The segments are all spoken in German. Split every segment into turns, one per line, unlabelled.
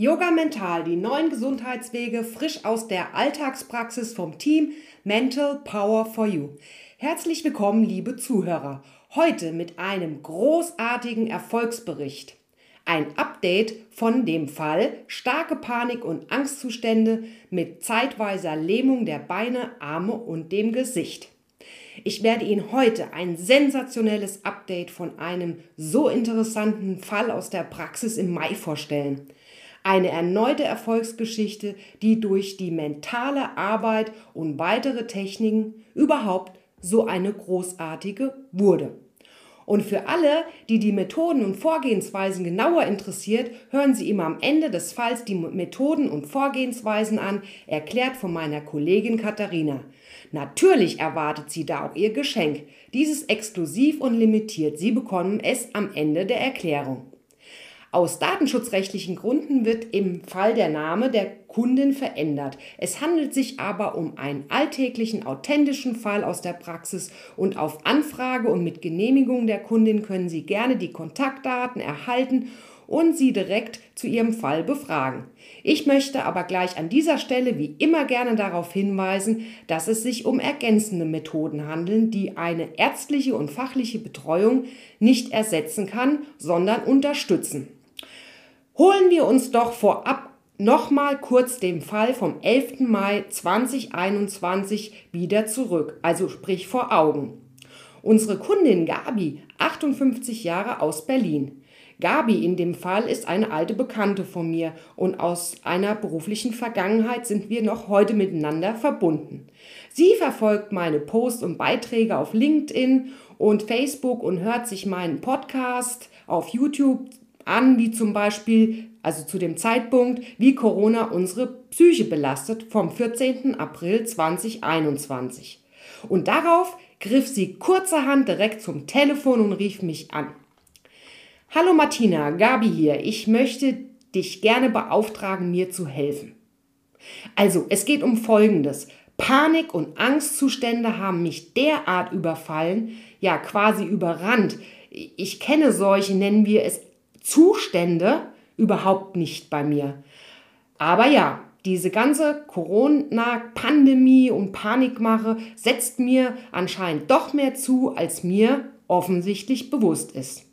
Yoga Mental, die neuen Gesundheitswege frisch aus der Alltagspraxis vom Team Mental Power for You. Herzlich willkommen, liebe Zuhörer. Heute mit einem großartigen Erfolgsbericht. Ein Update von dem Fall starke Panik- und Angstzustände mit zeitweiser Lähmung der Beine, Arme und dem Gesicht. Ich werde Ihnen heute ein sensationelles Update von einem so interessanten Fall aus der Praxis im Mai vorstellen. Eine erneute Erfolgsgeschichte, die durch die mentale Arbeit und weitere Techniken überhaupt so eine großartige wurde. Und für alle, die die Methoden und Vorgehensweisen genauer interessiert, hören Sie immer am Ende des Falls die Methoden und Vorgehensweisen an, erklärt von meiner Kollegin Katharina. Natürlich erwartet sie da auch ihr Geschenk. Dieses exklusiv und limitiert. Sie bekommen es am Ende der Erklärung. Aus datenschutzrechtlichen Gründen wird im Fall der Name der Kundin verändert. Es handelt sich aber um einen alltäglichen, authentischen Fall aus der Praxis und auf Anfrage und mit Genehmigung der Kundin können Sie gerne die Kontaktdaten erhalten und sie direkt zu ihrem Fall befragen. Ich möchte aber gleich an dieser Stelle wie immer gerne darauf hinweisen, dass es sich um ergänzende Methoden handeln, die eine ärztliche und fachliche Betreuung nicht ersetzen kann, sondern unterstützen. Holen wir uns doch vorab nochmal kurz den Fall vom 11. Mai 2021 wieder zurück, also sprich vor Augen. Unsere Kundin Gabi, 58 Jahre aus Berlin. Gabi in dem Fall ist eine alte Bekannte von mir und aus einer beruflichen Vergangenheit sind wir noch heute miteinander verbunden. Sie verfolgt meine Posts und Beiträge auf LinkedIn und Facebook und hört sich meinen Podcast auf YouTube an, wie zum Beispiel, also zu dem Zeitpunkt, wie Corona unsere Psyche belastet vom 14. April 2021. Und darauf griff sie kurzerhand direkt zum Telefon und rief mich an. Hallo Martina, Gabi hier. Ich möchte dich gerne beauftragen, mir zu helfen. Also, es geht um Folgendes. Panik- und Angstzustände haben mich derart überfallen, ja quasi überrannt. Ich kenne solche, nennen wir es Zustände überhaupt nicht bei mir. Aber ja, diese ganze Corona-Pandemie und Panikmache setzt mir anscheinend doch mehr zu, als mir offensichtlich bewusst ist.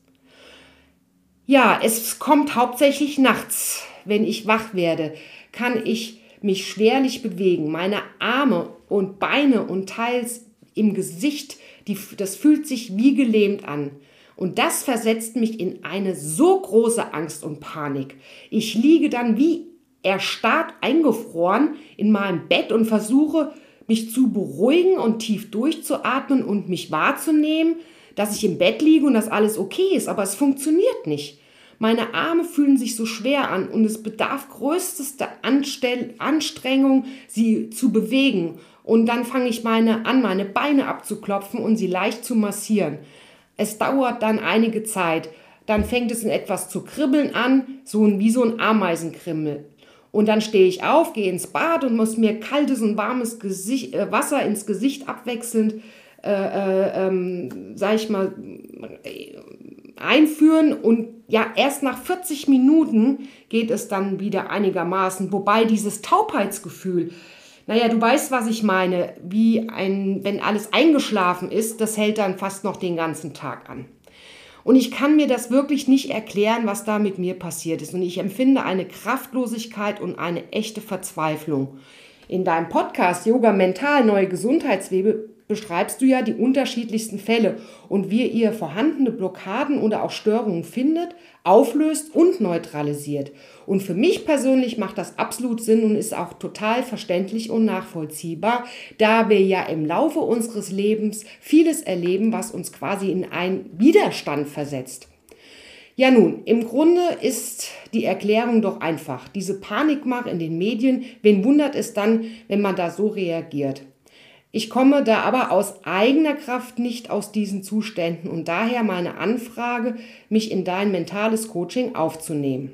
Ja, es kommt hauptsächlich nachts, wenn ich wach werde, kann ich mich schwerlich bewegen. Meine Arme und Beine und teils im Gesicht, die, das fühlt sich wie gelähmt an. Und das versetzt mich in eine so große Angst und Panik. Ich liege dann wie erstarrt eingefroren in meinem Bett und versuche, mich zu beruhigen und tief durchzuatmen und mich wahrzunehmen, dass ich im Bett liege und dass alles okay ist, aber es funktioniert nicht. Meine Arme fühlen sich so schwer an und es bedarf größtester Anstell Anstrengung, sie zu bewegen. Und dann fange ich meine an, meine Beine abzuklopfen und sie leicht zu massieren. Es dauert dann einige Zeit. Dann fängt es in etwas zu kribbeln an, so wie so ein Ameisenkrimmel. Und dann stehe ich auf, gehe ins Bad und muss mir kaltes und warmes Gesicht, äh, Wasser ins Gesicht abwechselnd, äh, äh, ähm, sag ich mal, einführen. Und ja, erst nach 40 Minuten geht es dann wieder einigermaßen. Wobei dieses Taubheitsgefühl, naja, du weißt, was ich meine. Wie ein, wenn alles eingeschlafen ist, das hält dann fast noch den ganzen Tag an. Und ich kann mir das wirklich nicht erklären, was da mit mir passiert ist. Und ich empfinde eine Kraftlosigkeit und eine echte Verzweiflung. In deinem Podcast Yoga Mental Neue Gesundheitswege beschreibst du ja die unterschiedlichsten Fälle und wie ihr vorhandene Blockaden oder auch Störungen findet, auflöst und neutralisiert. Und für mich persönlich macht das absolut Sinn und ist auch total verständlich und nachvollziehbar, da wir ja im Laufe unseres Lebens vieles erleben, was uns quasi in einen Widerstand versetzt. Ja nun, im Grunde ist die Erklärung doch einfach. Diese Panikmache in den Medien, wen wundert es dann, wenn man da so reagiert? Ich komme da aber aus eigener Kraft nicht aus diesen Zuständen und daher meine Anfrage, mich in dein mentales Coaching aufzunehmen.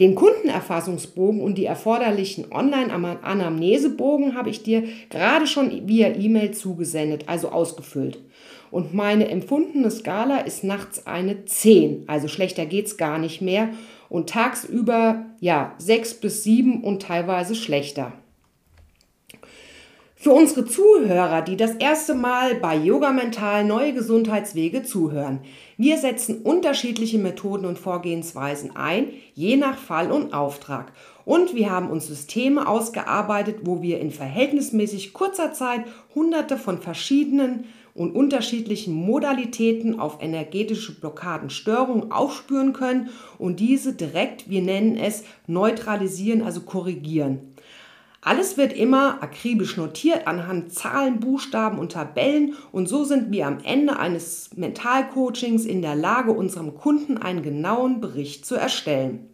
Den Kundenerfassungsbogen und die erforderlichen Online-Anamnesebogen habe ich dir gerade schon via E-Mail zugesendet, also ausgefüllt. Und meine empfundene Skala ist nachts eine 10, also schlechter geht's gar nicht mehr. und tagsüber ja sechs bis sieben und teilweise schlechter. Für unsere Zuhörer, die das erste Mal bei Yoga Mental neue Gesundheitswege zuhören, wir setzen unterschiedliche Methoden und Vorgehensweisen ein, je nach Fall und Auftrag. Und wir haben uns Systeme ausgearbeitet, wo wir in verhältnismäßig kurzer Zeit hunderte von verschiedenen und unterschiedlichen Modalitäten auf energetische Blockadenstörungen aufspüren können und diese direkt, wir nennen es, neutralisieren, also korrigieren. Alles wird immer akribisch notiert anhand Zahlen, Buchstaben und Tabellen und so sind wir am Ende eines Mentalcoachings in der Lage, unserem Kunden einen genauen Bericht zu erstellen.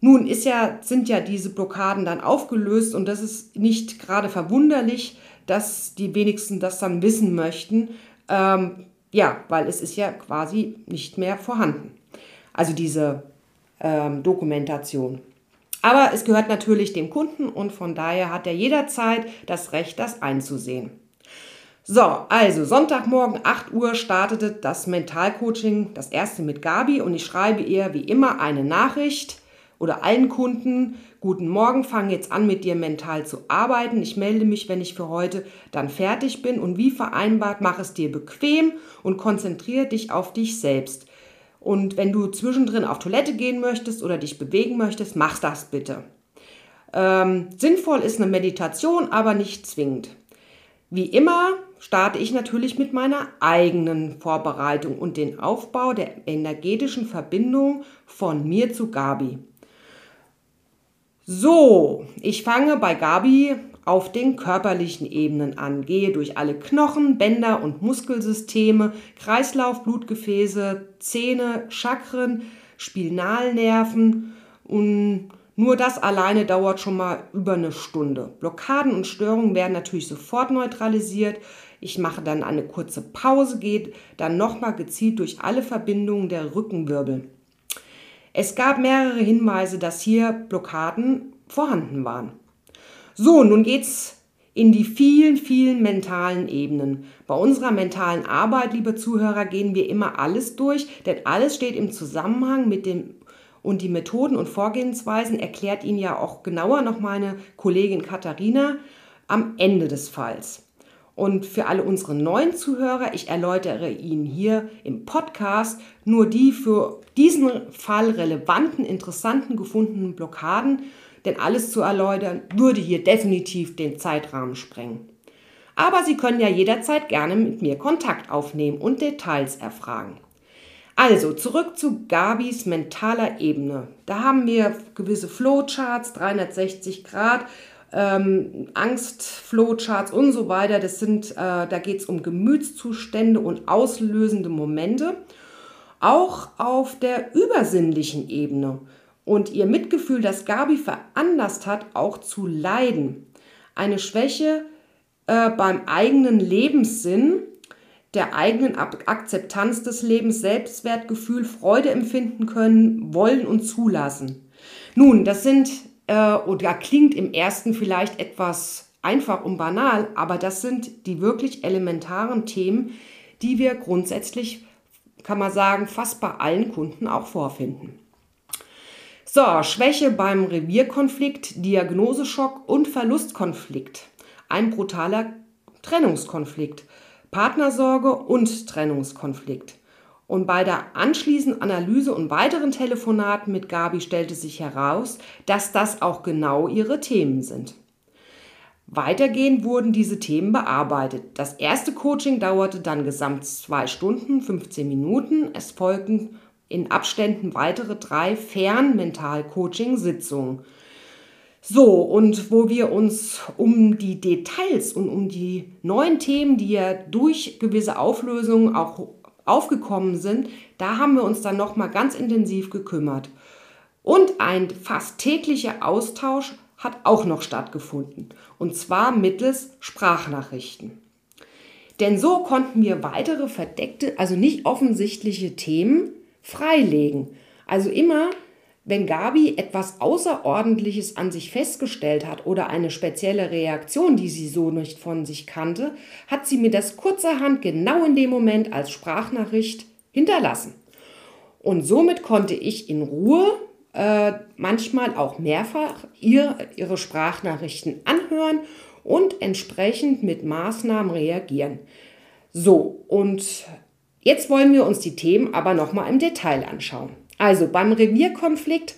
Nun ist ja, sind ja diese Blockaden dann aufgelöst und das ist nicht gerade verwunderlich, dass die wenigsten das dann wissen möchten. Ähm, ja, weil es ist ja quasi nicht mehr vorhanden. Also diese ähm, Dokumentation. Aber es gehört natürlich dem Kunden und von daher hat er jederzeit das Recht, das einzusehen. So, also Sonntagmorgen 8 Uhr startete das Mentalcoaching, das erste mit Gabi und ich schreibe ihr wie immer eine Nachricht oder allen Kunden, guten Morgen, fange jetzt an mit dir mental zu arbeiten. Ich melde mich, wenn ich für heute dann fertig bin und wie vereinbart, mach es dir bequem und konzentriere dich auf dich selbst. Und wenn du zwischendrin auf Toilette gehen möchtest oder dich bewegen möchtest, mach das bitte. Ähm, sinnvoll ist eine Meditation, aber nicht zwingend. Wie immer starte ich natürlich mit meiner eigenen Vorbereitung und den Aufbau der energetischen Verbindung von mir zu Gabi. So, ich fange bei Gabi auf den körperlichen Ebenen an, gehe durch alle Knochen, Bänder und Muskelsysteme, Kreislauf, Blutgefäße, Zähne, Chakren, Spinalnerven und nur das alleine dauert schon mal über eine Stunde. Blockaden und Störungen werden natürlich sofort neutralisiert. Ich mache dann eine kurze Pause, gehe dann nochmal gezielt durch alle Verbindungen der Rückenwirbel. Es gab mehrere Hinweise, dass hier Blockaden vorhanden waren. So, nun geht's in die vielen, vielen mentalen Ebenen. Bei unserer mentalen Arbeit, liebe Zuhörer, gehen wir immer alles durch, denn alles steht im Zusammenhang mit dem und die Methoden und Vorgehensweisen erklärt Ihnen ja auch genauer noch meine Kollegin Katharina am Ende des Falls. Und für alle unsere neuen Zuhörer, ich erläutere Ihnen hier im Podcast nur die für diesen Fall relevanten, interessanten gefundenen Blockaden denn alles zu erläutern würde hier definitiv den Zeitrahmen sprengen. Aber Sie können ja jederzeit gerne mit mir Kontakt aufnehmen und Details erfragen. Also zurück zu Gabis mentaler Ebene. Da haben wir gewisse Flowcharts, 360 Grad, ähm, Angst-Flowcharts und so weiter. Das sind, äh, da geht es um Gemütszustände und auslösende Momente. Auch auf der übersinnlichen Ebene und ihr Mitgefühl, das Gabi veranlasst hat, auch zu leiden. Eine Schwäche äh, beim eigenen Lebenssinn, der eigenen Akzeptanz des Lebens, Selbstwertgefühl, Freude empfinden können, wollen und zulassen. Nun, das sind, äh, oder klingt im ersten vielleicht etwas einfach und banal, aber das sind die wirklich elementaren Themen, die wir grundsätzlich, kann man sagen, fast bei allen Kunden auch vorfinden. So, Schwäche beim Revierkonflikt, Diagnoseschock und Verlustkonflikt. Ein brutaler Trennungskonflikt. Partnersorge und Trennungskonflikt. Und bei der anschließenden Analyse und weiteren Telefonaten mit Gabi stellte sich heraus, dass das auch genau ihre Themen sind. Weitergehend wurden diese Themen bearbeitet. Das erste Coaching dauerte dann gesamt zwei Stunden, 15 Minuten. Es folgten in Abständen weitere drei Fernmental-Coaching-Sitzungen. So, und wo wir uns um die Details und um die neuen Themen, die ja durch gewisse Auflösungen auch aufgekommen sind, da haben wir uns dann nochmal ganz intensiv gekümmert. Und ein fast täglicher Austausch hat auch noch stattgefunden. Und zwar mittels Sprachnachrichten. Denn so konnten wir weitere verdeckte, also nicht offensichtliche Themen freilegen. Also immer, wenn Gabi etwas Außerordentliches an sich festgestellt hat oder eine spezielle Reaktion, die sie so nicht von sich kannte, hat sie mir das kurzerhand genau in dem Moment als Sprachnachricht hinterlassen. Und somit konnte ich in Ruhe äh, manchmal auch mehrfach ihr, ihre Sprachnachrichten anhören und entsprechend mit Maßnahmen reagieren. So, und jetzt wollen wir uns die Themen aber nochmal im Detail anschauen. Also beim Revierkonflikt,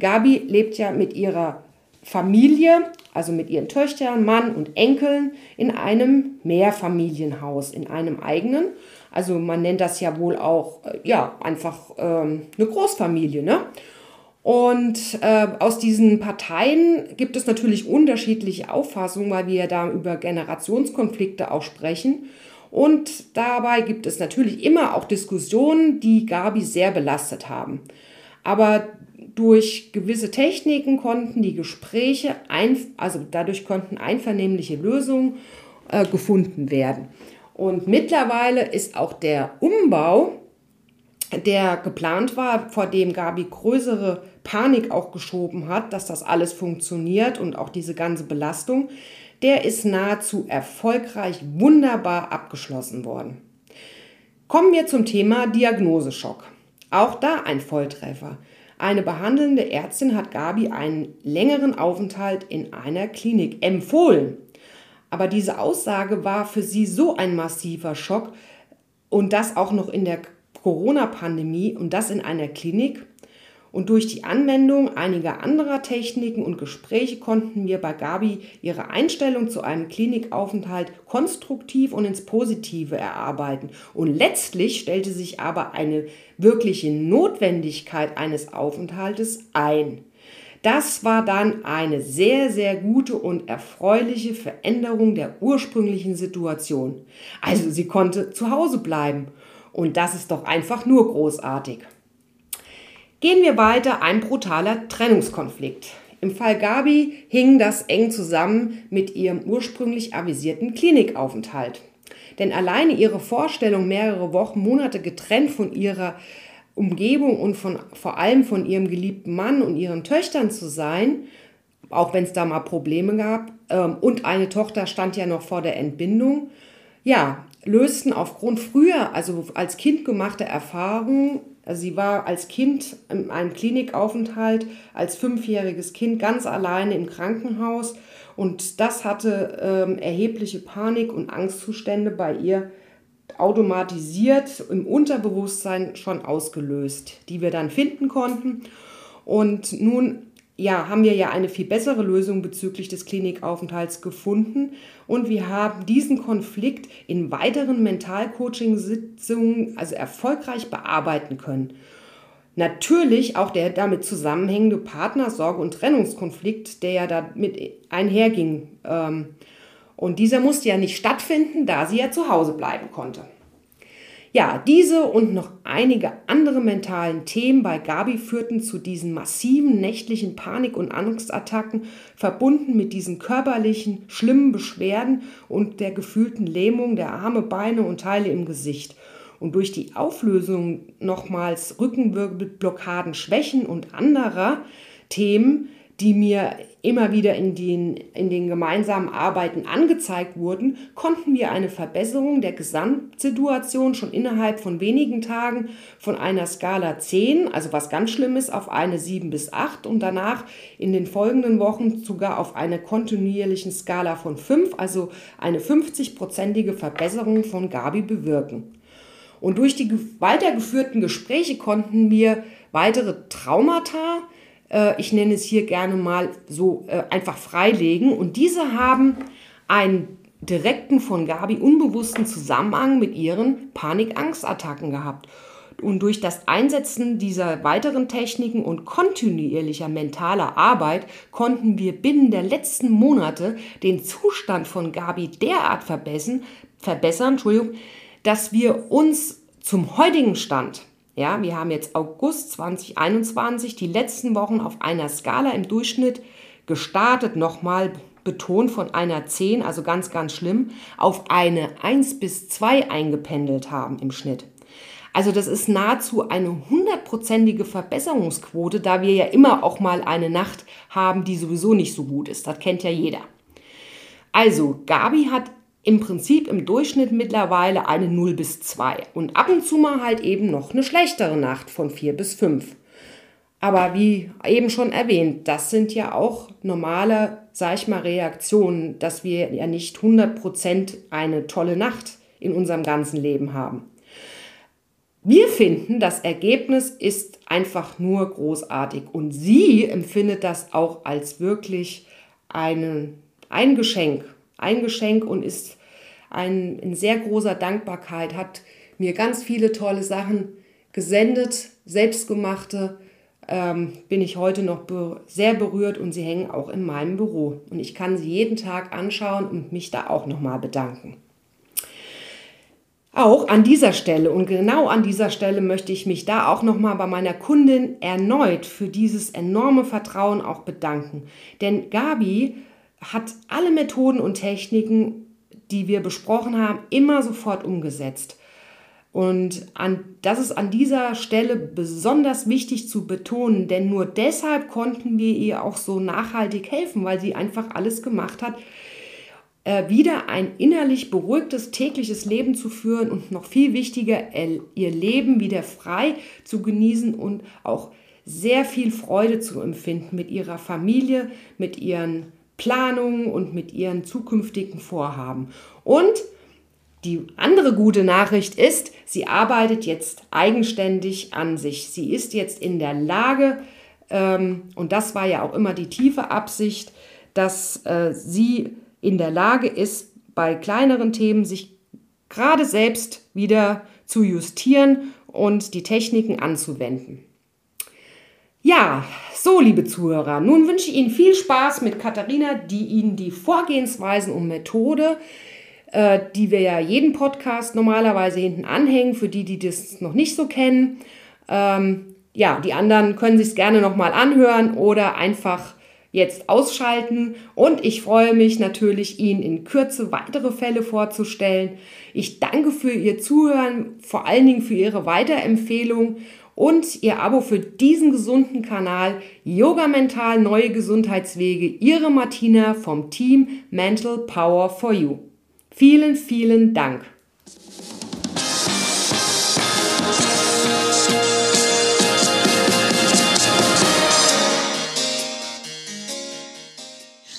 Gabi lebt ja mit ihrer Familie, also mit ihren Töchtern, Mann und Enkeln, in einem Mehrfamilienhaus, in einem eigenen. Also man nennt das ja wohl auch, äh, ja, einfach ähm, eine Großfamilie, ne? Und äh, aus diesen Parteien gibt es natürlich unterschiedliche Auffassungen, weil wir ja da über Generationskonflikte auch sprechen. Und dabei gibt es natürlich immer auch Diskussionen, die Gabi sehr belastet haben. Aber durch gewisse Techniken konnten die Gespräche, ein, also dadurch konnten einvernehmliche Lösungen äh, gefunden werden. Und mittlerweile ist auch der Umbau, der geplant war, vor dem Gabi größere Panik auch geschoben hat, dass das alles funktioniert und auch diese ganze Belastung, der ist nahezu erfolgreich wunderbar abgeschlossen worden. Kommen wir zum Thema Diagnoseschock. Auch da ein Volltreffer. Eine behandelnde Ärztin hat Gabi einen längeren Aufenthalt in einer Klinik empfohlen. Aber diese Aussage war für sie so ein massiver Schock und das auch noch in der Corona-Pandemie und das in einer Klinik, und durch die Anwendung einiger anderer Techniken und Gespräche konnten wir bei Gabi ihre Einstellung zu einem Klinikaufenthalt konstruktiv und ins Positive erarbeiten. Und letztlich stellte sich aber eine wirkliche Notwendigkeit eines Aufenthaltes ein. Das war dann eine sehr, sehr gute und erfreuliche Veränderung der ursprünglichen Situation. Also sie konnte zu Hause bleiben. Und das ist doch einfach nur großartig. Gehen wir weiter, ein brutaler Trennungskonflikt. Im Fall Gabi hing das eng zusammen mit ihrem ursprünglich avisierten Klinikaufenthalt. Denn alleine ihre Vorstellung, mehrere Wochen, Monate getrennt von ihrer Umgebung und von, vor allem von ihrem geliebten Mann und ihren Töchtern zu sein, auch wenn es da mal Probleme gab, ähm, und eine Tochter stand ja noch vor der Entbindung, ja, lösten aufgrund früher, also als Kind gemachter Erfahrungen, also sie war als Kind in einem Klinikaufenthalt, als fünfjähriges Kind ganz alleine im Krankenhaus und das hatte ähm, erhebliche Panik- und Angstzustände bei ihr automatisiert im Unterbewusstsein schon ausgelöst, die wir dann finden konnten. Und nun ja, haben wir ja eine viel bessere Lösung bezüglich des Klinikaufenthalts gefunden und wir haben diesen Konflikt in weiteren Mentalcoaching-Sitzungen also erfolgreich bearbeiten können. Natürlich auch der damit zusammenhängende Partnersorge- und Trennungskonflikt, der ja damit einherging. Ähm, und dieser musste ja nicht stattfinden, da sie ja zu Hause bleiben konnte. Ja, diese und noch einige andere mentalen Themen bei Gabi führten zu diesen massiven nächtlichen Panik- und Angstattacken, verbunden mit diesen körperlichen, schlimmen Beschwerden und der gefühlten Lähmung der Arme, Beine und Teile im Gesicht. Und durch die Auflösung nochmals Rückenwirbelblockaden, Schwächen und anderer Themen die mir immer wieder in den, in den gemeinsamen Arbeiten angezeigt wurden, konnten wir eine Verbesserung der Gesamtsituation schon innerhalb von wenigen Tagen von einer Skala 10, also was ganz schlimm ist, auf eine 7 bis 8 und danach in den folgenden Wochen sogar auf eine kontinuierlichen Skala von 5, also eine 50-prozentige Verbesserung von Gabi bewirken. Und durch die weitergeführten Gespräche konnten wir weitere Traumata, ich nenne es hier gerne mal so äh, einfach freilegen. Und diese haben einen direkten von Gabi unbewussten Zusammenhang mit ihren Panik-Angst-Attacken gehabt. Und durch das Einsetzen dieser weiteren Techniken und kontinuierlicher mentaler Arbeit konnten wir binnen der letzten Monate den Zustand von Gabi derart verbessern, verbessern dass wir uns zum heutigen Stand ja, wir haben jetzt August 2021, die letzten Wochen auf einer Skala im Durchschnitt gestartet, nochmal betont von einer 10, also ganz, ganz schlimm, auf eine 1 bis 2 eingependelt haben im Schnitt. Also das ist nahezu eine hundertprozentige Verbesserungsquote, da wir ja immer auch mal eine Nacht haben, die sowieso nicht so gut ist. Das kennt ja jeder. Also Gabi hat im Prinzip im Durchschnitt mittlerweile eine 0 bis 2 und ab und zu mal halt eben noch eine schlechtere Nacht von 4 bis 5. Aber wie eben schon erwähnt, das sind ja auch normale, sag ich mal, Reaktionen, dass wir ja nicht 100% eine tolle Nacht in unserem ganzen Leben haben. Wir finden, das Ergebnis ist einfach nur großartig und sie empfindet das auch als wirklich eine, ein Geschenk, ein Geschenk und ist ein, in sehr großer Dankbarkeit, hat mir ganz viele tolle Sachen gesendet, selbstgemachte, ähm, bin ich heute noch be sehr berührt und sie hängen auch in meinem Büro. Und ich kann sie jeden Tag anschauen und mich da auch nochmal bedanken. Auch an dieser Stelle und genau an dieser Stelle möchte ich mich da auch nochmal bei meiner Kundin erneut für dieses enorme Vertrauen auch bedanken. Denn Gabi hat alle Methoden und Techniken, die wir besprochen haben, immer sofort umgesetzt. Und an, das ist an dieser Stelle besonders wichtig zu betonen, denn nur deshalb konnten wir ihr auch so nachhaltig helfen, weil sie einfach alles gemacht hat, äh, wieder ein innerlich beruhigtes tägliches Leben zu führen und noch viel wichtiger, ihr Leben wieder frei zu genießen und auch sehr viel Freude zu empfinden mit ihrer Familie, mit ihren Planungen und mit ihren zukünftigen Vorhaben. Und die andere gute Nachricht ist, sie arbeitet jetzt eigenständig an sich. Sie ist jetzt in der Lage, ähm, und das war ja auch immer die tiefe Absicht, dass äh, sie in der Lage ist, bei kleineren Themen sich gerade selbst wieder zu justieren und die Techniken anzuwenden. Ja, so liebe Zuhörer, nun wünsche ich Ihnen viel Spaß mit Katharina, die Ihnen die Vorgehensweisen und Methode äh, die wir ja jeden Podcast normalerweise hinten anhängen, für die, die das noch nicht so kennen. Ähm, ja, die anderen können sich es gerne nochmal anhören oder einfach jetzt ausschalten. Und ich freue mich natürlich, Ihnen in Kürze weitere Fälle vorzustellen. Ich danke für Ihr Zuhören, vor allen Dingen für Ihre Weiterempfehlung und Ihr Abo für diesen gesunden Kanal Yoga Mental Neue Gesundheitswege. Ihre Martina vom Team Mental Power for You. Vielen, vielen Dank.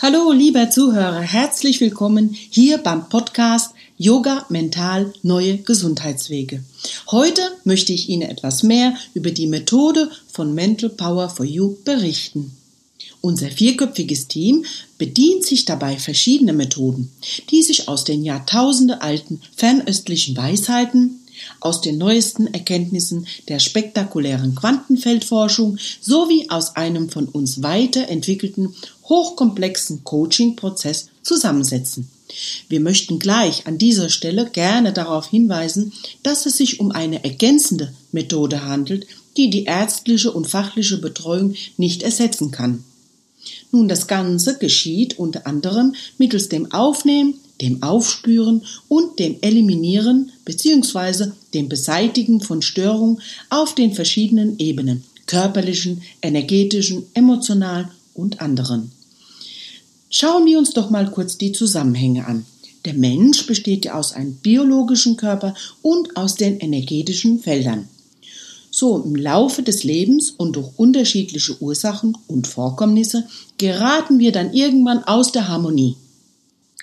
Hallo, lieber Zuhörer, herzlich willkommen hier beim Podcast Yoga Mental Neue Gesundheitswege. Heute möchte ich Ihnen etwas mehr über die Methode von Mental Power for You berichten. Unser vierköpfiges Team bedient sich dabei verschiedener Methoden, die sich aus den Jahrtausende alten fernöstlichen Weisheiten, aus den neuesten Erkenntnissen der spektakulären Quantenfeldforschung sowie aus einem von uns weiterentwickelten hochkomplexen Coaching-Prozess zusammensetzen. Wir möchten gleich an dieser Stelle gerne darauf hinweisen, dass es sich um eine ergänzende Methode handelt, die die ärztliche und fachliche Betreuung nicht ersetzen kann. Nun, das Ganze geschieht unter anderem mittels dem Aufnehmen, dem Aufspüren und dem Eliminieren bzw. dem Beseitigen von Störungen auf den verschiedenen Ebenen körperlichen, energetischen, emotionalen und anderen. Schauen wir uns doch mal kurz die Zusammenhänge an. Der Mensch besteht ja aus einem biologischen Körper und aus den energetischen Feldern. So im Laufe des Lebens und durch unterschiedliche Ursachen und Vorkommnisse geraten wir dann irgendwann aus der Harmonie.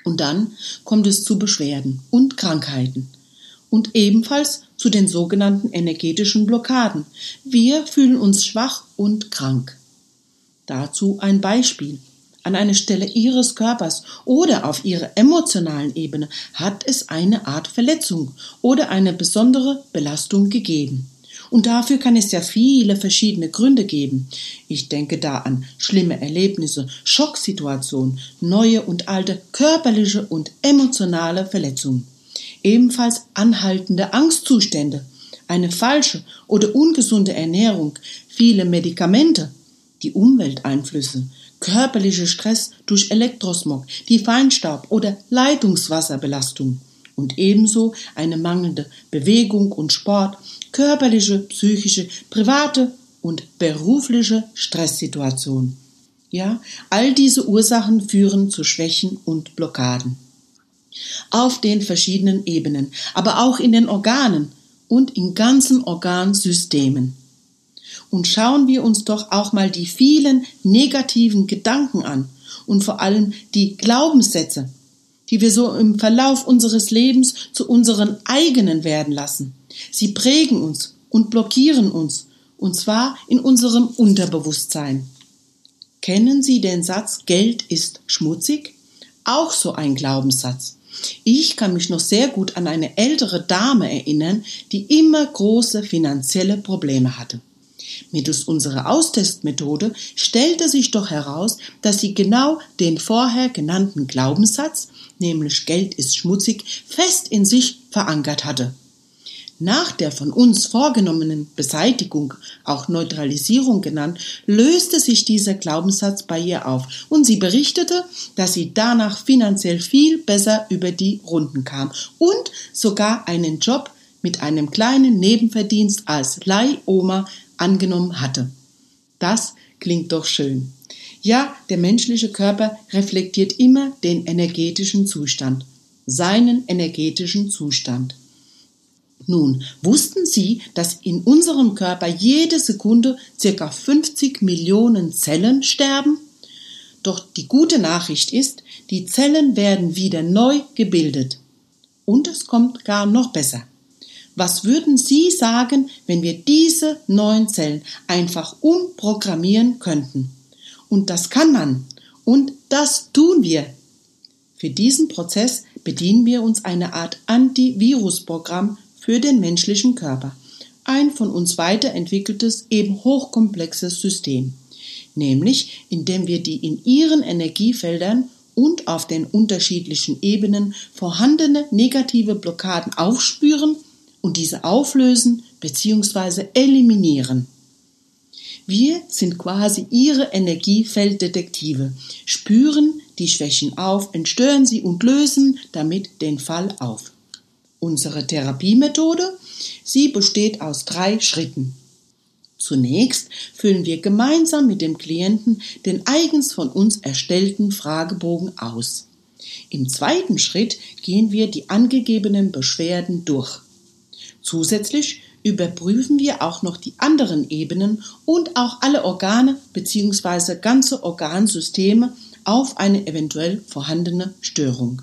Und dann kommt es zu Beschwerden und Krankheiten und ebenfalls zu den sogenannten energetischen Blockaden. Wir fühlen uns schwach und krank. Dazu ein Beispiel. An einer Stelle Ihres Körpers oder auf Ihrer emotionalen Ebene hat es eine Art Verletzung oder eine besondere Belastung gegeben. Und dafür kann es ja viele verschiedene Gründe geben. Ich denke da an schlimme Erlebnisse, Schocksituationen, neue und alte körperliche und emotionale Verletzungen. Ebenfalls anhaltende Angstzustände, eine falsche oder ungesunde Ernährung, viele Medikamente, die Umwelteinflüsse, körperlicher Stress durch Elektrosmog, die Feinstaub oder Leitungswasserbelastung und ebenso eine mangelnde Bewegung und Sport, körperliche, psychische, private und berufliche Stresssituation. Ja, all diese Ursachen führen zu Schwächen und Blockaden. Auf den verschiedenen Ebenen, aber auch in den Organen und in ganzen Organsystemen. und schauen wir uns doch auch mal die vielen negativen Gedanken an und vor allem die Glaubenssätze, die wir so im Verlauf unseres Lebens zu unseren eigenen werden lassen. Sie prägen uns und blockieren uns, und zwar in unserem Unterbewusstsein. Kennen Sie den Satz Geld ist schmutzig? Auch so ein Glaubenssatz. Ich kann mich noch sehr gut an eine ältere Dame erinnern, die immer große finanzielle Probleme hatte. Mittels unserer Austestmethode stellte sich doch heraus, dass sie genau den vorher genannten Glaubenssatz, nämlich Geld ist schmutzig, fest in sich verankert hatte. Nach der von uns vorgenommenen Beseitigung, auch Neutralisierung genannt, löste sich dieser Glaubenssatz bei ihr auf und sie berichtete, dass sie danach finanziell viel besser über die Runden kam und sogar einen Job mit einem kleinen Nebenverdienst als Leihoma angenommen hatte. Das klingt doch schön. Ja, der menschliche Körper reflektiert immer den energetischen Zustand, seinen energetischen Zustand. Nun, wussten Sie, dass in unserem Körper jede Sekunde circa 50 Millionen Zellen sterben? Doch die gute Nachricht ist, die Zellen werden wieder neu gebildet. Und es kommt gar noch besser. Was würden Sie sagen, wenn wir diese neuen Zellen einfach umprogrammieren könnten? Und das kann man. Und das tun wir. Für diesen Prozess bedienen wir uns einer Art Antivirusprogramm für den menschlichen Körper. Ein von uns weiterentwickeltes, eben hochkomplexes System. Nämlich, indem wir die in ihren Energiefeldern und auf den unterschiedlichen Ebenen vorhandene negative Blockaden aufspüren und diese auflösen bzw. eliminieren. Wir sind quasi ihre Energiefelddetektive, spüren die Schwächen auf, entstören sie und lösen damit den Fall auf. Unsere Therapiemethode, sie besteht aus drei Schritten. Zunächst füllen wir gemeinsam mit dem Klienten den eigens von uns erstellten Fragebogen aus. Im zweiten Schritt gehen wir die angegebenen Beschwerden durch. Zusätzlich überprüfen wir auch noch die anderen Ebenen und auch alle Organe bzw. ganze Organsysteme auf eine eventuell vorhandene Störung.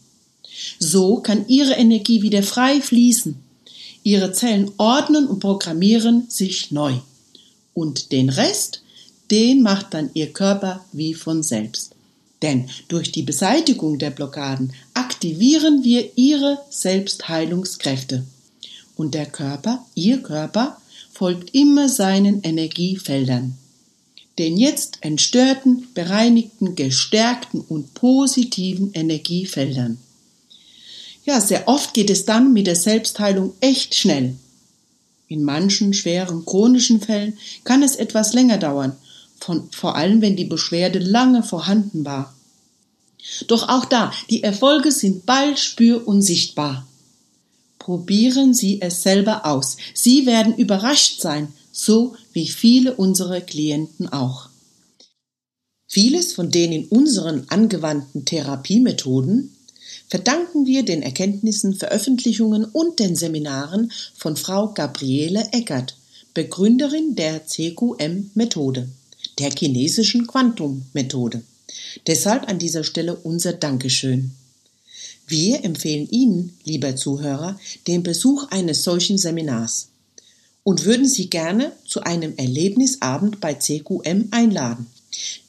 So kann Ihre Energie wieder frei fließen. Ihre Zellen ordnen und programmieren sich neu. Und den Rest, den macht dann Ihr Körper wie von selbst. Denn durch die Beseitigung der Blockaden aktivieren wir Ihre Selbstheilungskräfte. Und der Körper, Ihr Körper, folgt immer seinen Energiefeldern. Den jetzt entstörten, bereinigten, gestärkten und positiven Energiefeldern. Ja, sehr oft geht es dann mit der Selbstheilung echt schnell. In manchen schweren chronischen Fällen kann es etwas länger dauern, von, vor allem wenn die Beschwerde lange vorhanden war. Doch auch da, die Erfolge sind bald spür- und sichtbar. Probieren Sie es selber aus. Sie werden überrascht sein, so wie viele unserer Klienten auch. Vieles von den in unseren angewandten Therapiemethoden verdanken wir den Erkenntnissen, Veröffentlichungen und den Seminaren von Frau Gabriele Eckert, Begründerin der CQM-Methode, der chinesischen Quantum-Methode. Deshalb an dieser Stelle unser Dankeschön. Wir empfehlen Ihnen, lieber Zuhörer, den Besuch eines solchen Seminars und würden Sie gerne zu einem Erlebnisabend bei CQM einladen.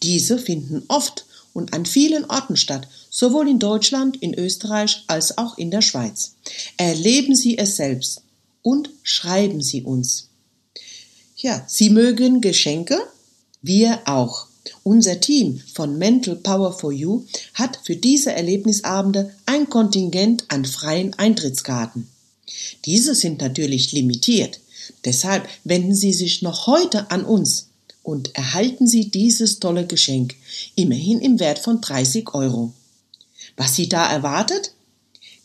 Diese finden oft und an vielen Orten statt, sowohl in Deutschland, in Österreich als auch in der Schweiz. Erleben Sie es selbst und schreiben Sie uns. Ja, Sie mögen Geschenke? Wir auch. Unser Team von Mental Power for You hat für diese Erlebnisabende ein Kontingent an freien Eintrittskarten. Diese sind natürlich limitiert. Deshalb wenden Sie sich noch heute an uns und erhalten Sie dieses tolle Geschenk, immerhin im Wert von 30 Euro. Was Sie da erwartet?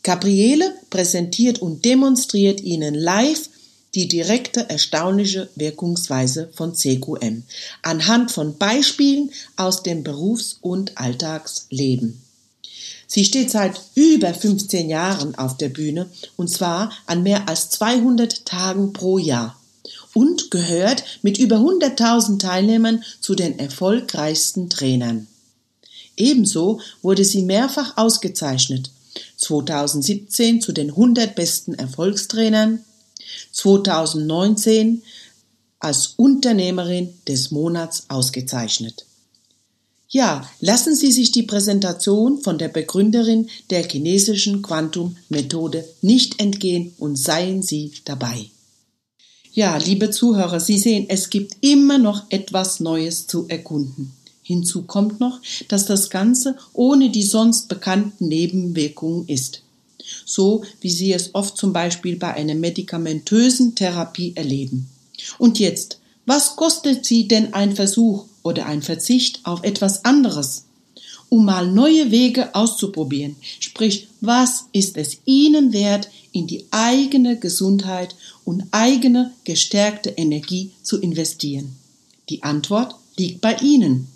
Gabriele präsentiert und demonstriert Ihnen live die direkte erstaunliche Wirkungsweise von CQM anhand von Beispielen aus dem Berufs- und Alltagsleben. Sie steht seit über 15 Jahren auf der Bühne und zwar an mehr als 200 Tagen pro Jahr und gehört mit über 100.000 Teilnehmern zu den erfolgreichsten Trainern. Ebenso wurde sie mehrfach ausgezeichnet. 2017 zu den 100 besten Erfolgstrainern, 2019 als Unternehmerin des Monats ausgezeichnet. Ja, lassen Sie sich die Präsentation von der Begründerin der chinesischen Quantum-Methode nicht entgehen und seien Sie dabei. Ja, liebe Zuhörer, Sie sehen, es gibt immer noch etwas Neues zu erkunden. Hinzu kommt noch, dass das Ganze ohne die sonst bekannten Nebenwirkungen ist. So wie Sie es oft zum Beispiel bei einer medikamentösen Therapie erleben. Und jetzt, was kostet Sie denn ein Versuch oder ein Verzicht auf etwas anderes? Um mal neue Wege auszuprobieren. Sprich, was ist es Ihnen wert, in die eigene Gesundheit und eigene gestärkte Energie zu investieren? Die Antwort liegt bei Ihnen.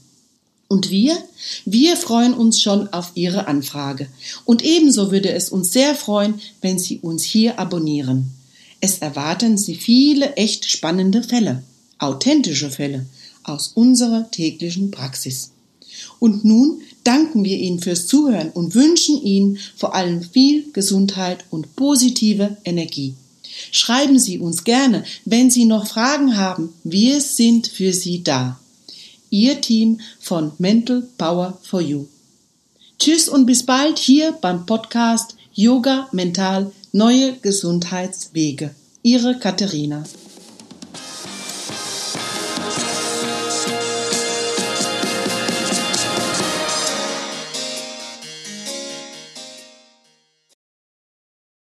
Und wir? Wir freuen uns schon auf Ihre Anfrage. Und ebenso würde es uns sehr freuen, wenn Sie uns hier abonnieren. Es erwarten Sie viele echt spannende Fälle, authentische Fälle aus unserer täglichen Praxis. Und nun danken wir Ihnen fürs Zuhören und wünschen Ihnen vor allem viel Gesundheit und positive Energie. Schreiben Sie uns gerne, wenn Sie noch Fragen haben. Wir sind für Sie da. Ihr Team von Mental Power for You. Tschüss und bis bald hier beim Podcast Yoga Mental Neue Gesundheitswege. Ihre Katharina.